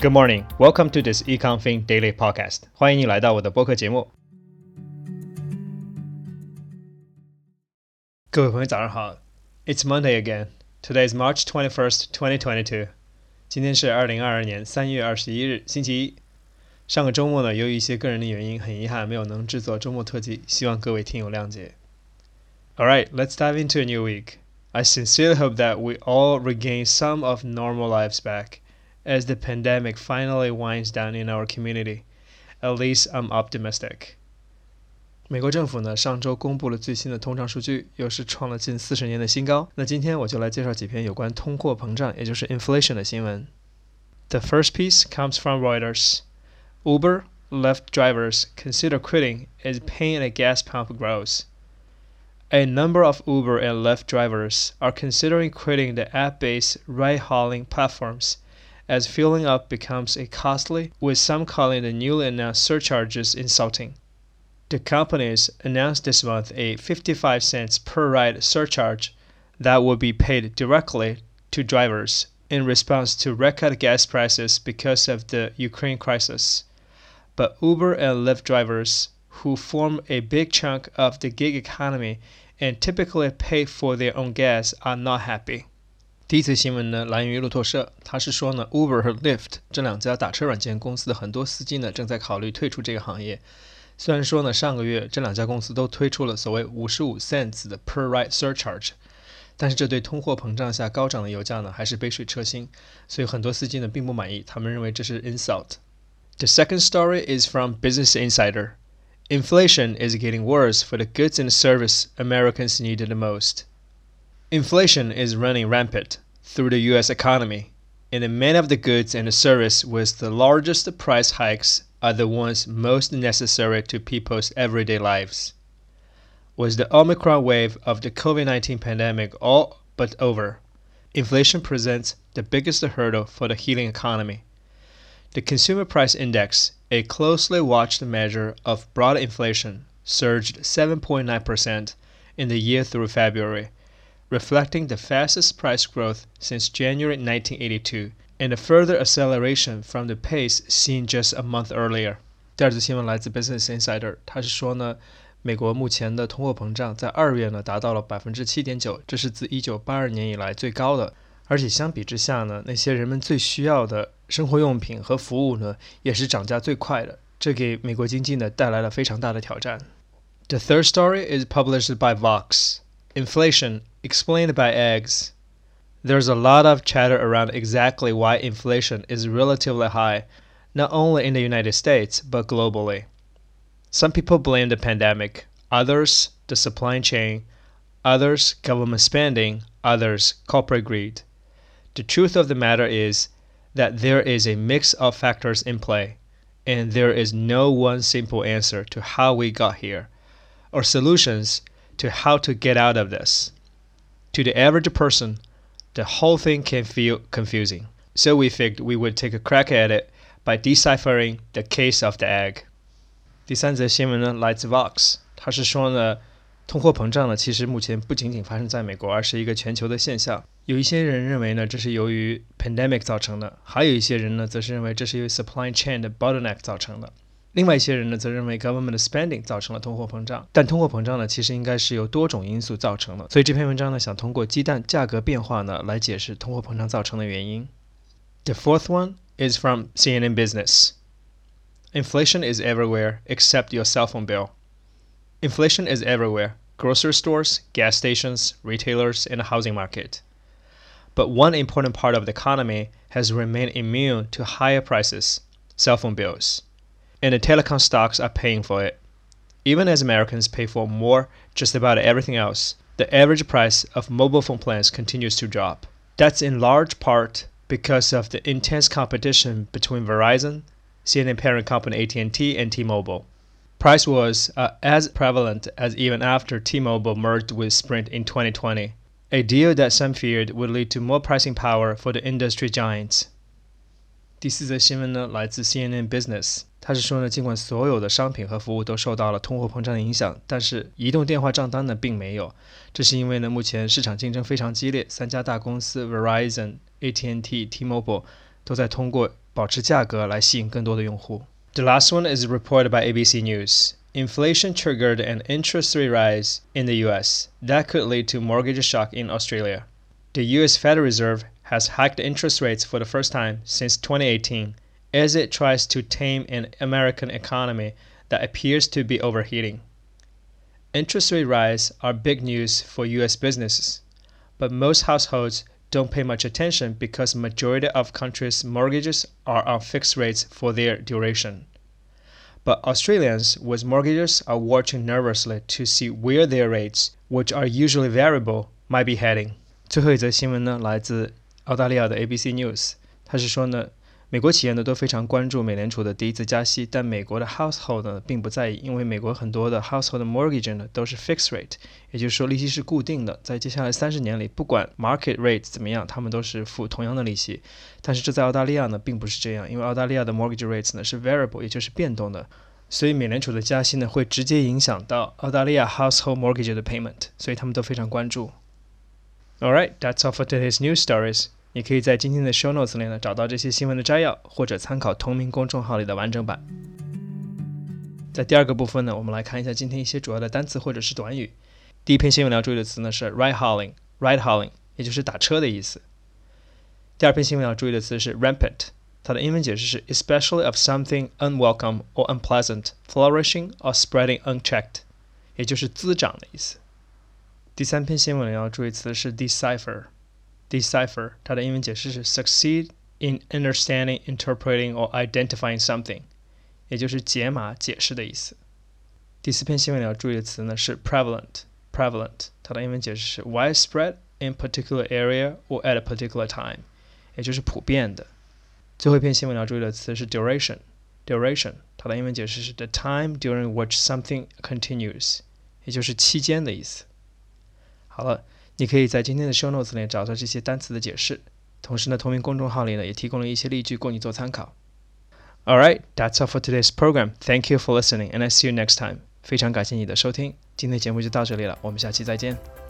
Good morning, welcome to this EconFin Daily Podcast. 欢迎你来到我的播客节目。各位朋友，早上好。It's Monday again. Today is March twenty first, twenty twenty two. 今天是二零二二年三月二十一日，星期一。上个周末呢，由于一些个人的原因，很遗憾没有能制作周末特辑，希望各位听友谅解。All right, let's dive into a new week. I sincerely hope that we all regain some of normal lives back as the pandemic finally winds down in our community. At least I'm optimistic. 美国政府呢上周公布了最新的通胀数据，又是创了近四十年的新高。那今天我就来介绍几篇有关通货膨胀，也就是 inflation 的新闻。The first piece comes from Reuters. Uber Lyft drivers consider quitting as paying at gas pump grows. A number of Uber and Lyft drivers are considering quitting the app-based ride-hauling platforms as filling up becomes a costly, with some calling the newly announced surcharges insulting. The companies announced this month a 55 cents per ride surcharge that will be paid directly to drivers in response to record gas prices because of the Ukraine crisis. But Uber and Lyft drivers who form a big chunk of the gig economy and typically pay for their own gas are not happy. 第一则新闻呢，来源于路透社，他是说呢，Uber 和 Lyft 这两家打车软件公司的很多司机呢，正在考虑退出这个行业。虽然说呢，上个月这两家公司都推出了所谓五十五 cents 的 per ride surcharge，但是这对通货膨胀下高涨的油价呢，还是杯水车薪，所以很多司机呢并不满意，他们认为这是 insult。The second story is from Business Insider. Inflation is getting worse for the goods and service Americans need the most. Inflation is running rampant through the US economy, and many of the goods and service with the largest price hikes are the ones most necessary to people's everyday lives. With the Omicron wave of the COVID 19 pandemic all but over, inflation presents the biggest hurdle for the healing economy. The Consumer Price Index, a closely watched measure of broad inflation, surged 7.9% in the year through February, reflecting the fastest price growth since January 1982 and a further acceleration from the pace seen just a month earlier. 第二则新闻来自 Business Insider，他是说呢，美国目前的通货膨胀在二月呢达到了百分之七点九，这是自一九八二年以来最高的。而且相比之下呢，那些人们最需要的生活用品和服务呢，也是涨价最快的，这给美国经济呢带来了非常大的挑战。The third story is published by Vox. Inflation explained by eggs. There's a lot of chatter around exactly why inflation is relatively high, not only in the United States, but globally. Some people blame the pandemic, others the supply chain, others government spending, others corporate greed. The truth of the matter is that there is a mix of factors in play, and there is no one simple answer to how we got here, or solutions to how to get out of this To the average person, the whole thing can feel confusing. So we figured we would take a crack at it by deciphering the case of the egg. 第三则新闻呢，来自 Vox，他是说呢，通货膨胀呢，其实目前不仅仅发生在美国，而是一个全球的现象。有一些人认为呢，这是由于 pandemic 造成的；还有一些人呢，则是认为这是由于 supply chain 的 bottleneck 造成的。 另外一些人呢，则认为 government spending 造成了通货膨胀。但通货膨胀呢，其实应该是由多种因素造成的。所以这篇文章呢，想通过鸡蛋价格变化呢，来解释通货膨胀造成的原因。The fourth one is from CNN Business. Inflation is everywhere except your cell phone bill. Inflation is everywhere grocery stores, gas stations, retailers, and the housing market. But one important part of the economy has remained immune to higher prices cell phone bills. And the telecom stocks are paying for it. Even as Americans pay for more just about everything else, the average price of mobile phone plans continues to drop. That's in large part because of the intense competition between Verizon, CNN parent company AT&T, and T-Mobile. Price wars are as prevalent as even after T-Mobile merged with Sprint in 2020 a deal that some feared would lead to more pricing power for the industry giants. 第四则新闻呢，来自 CNN Business。 他是说呢，尽管所有的商品和服务都受到了通货膨胀的影响，但是移动电话账单呢并没有。这是因为呢，目前市场竞争非常激烈，三家大公司 Verizon、AT&T、T-Mobile 都在通过保持价格来吸引更多的用户。The last one is reported by ABC News. Inflation triggered an interest rate rise in the US that could lead to mortgage shock in Australia. The US Federal Reserve has hiked interest rates for the first time since 2018 as it tries to tame an American economy that appears to be overheating. Interest rate rise are big news for US businesses, but most households don't pay much attention because majority of countries' mortgages are on fixed rates for their duration. But Australians with mortgages are watching nervously to see where their rates, which are usually variable, might be heading. 最后一则新闻呢，来自澳大利亚的 ABC News，它是说呢， 美国企业呢都非常关注美联储的第一次加息，但美国的 household 呢并不在意，因为美国很多的 household mortgage 呢都是 fixed rate，也就是说利息是固定的，在接下来三十年里，不管 market rate 怎么样，他们都是付同样的利息。但是这在澳大利亚呢并不是这样，因为澳大利亚的 mortgage rates 呢是 variable，也就是变动的，所以美联储的加息呢会直接影响到澳大利亚 household mortgage 的 payment，所以他们都非常关注。All right, that's all for today's news stories. 你可以在今天的 show notes 里呢找到这些新闻的摘要，或者参考同名公众号里的完整版。在第二个部分呢，我们来看一下今天一些主要的单词或者是短语。第一篇新闻要注意的词呢是 ride hauling，ride hauling，也就是打车的意思。第二篇新闻要注意的词是 rampant，它的英文解释是 especially of something unwelcome or unpleasant flourishing or spreading unchecked，也就是滋长的意思。第三篇新闻要注意词是 decipher。decipher，它的英文解释是 succeed in understanding, interpreting or identifying something，也就是解码、解释的意思。第四篇新闻里要注意的词呢是 prevalent，prevalent，它的英文解释是 widespread in particular area or at a particular time，也就是普遍的。最后一篇新闻要注意的词是 duration，duration，它的英文解释是 the time during which something continues，也就是期间的意思。好了。 你可以在今天的 show notes 里找到这些单词的解释，同时呢，同名公众号里呢也提供了一些例句供你做参考。All right, that's all for today's program. Thank you for listening, and I see you next time. 非常感谢你的收听，今天节目就到这里了，我们下期再见。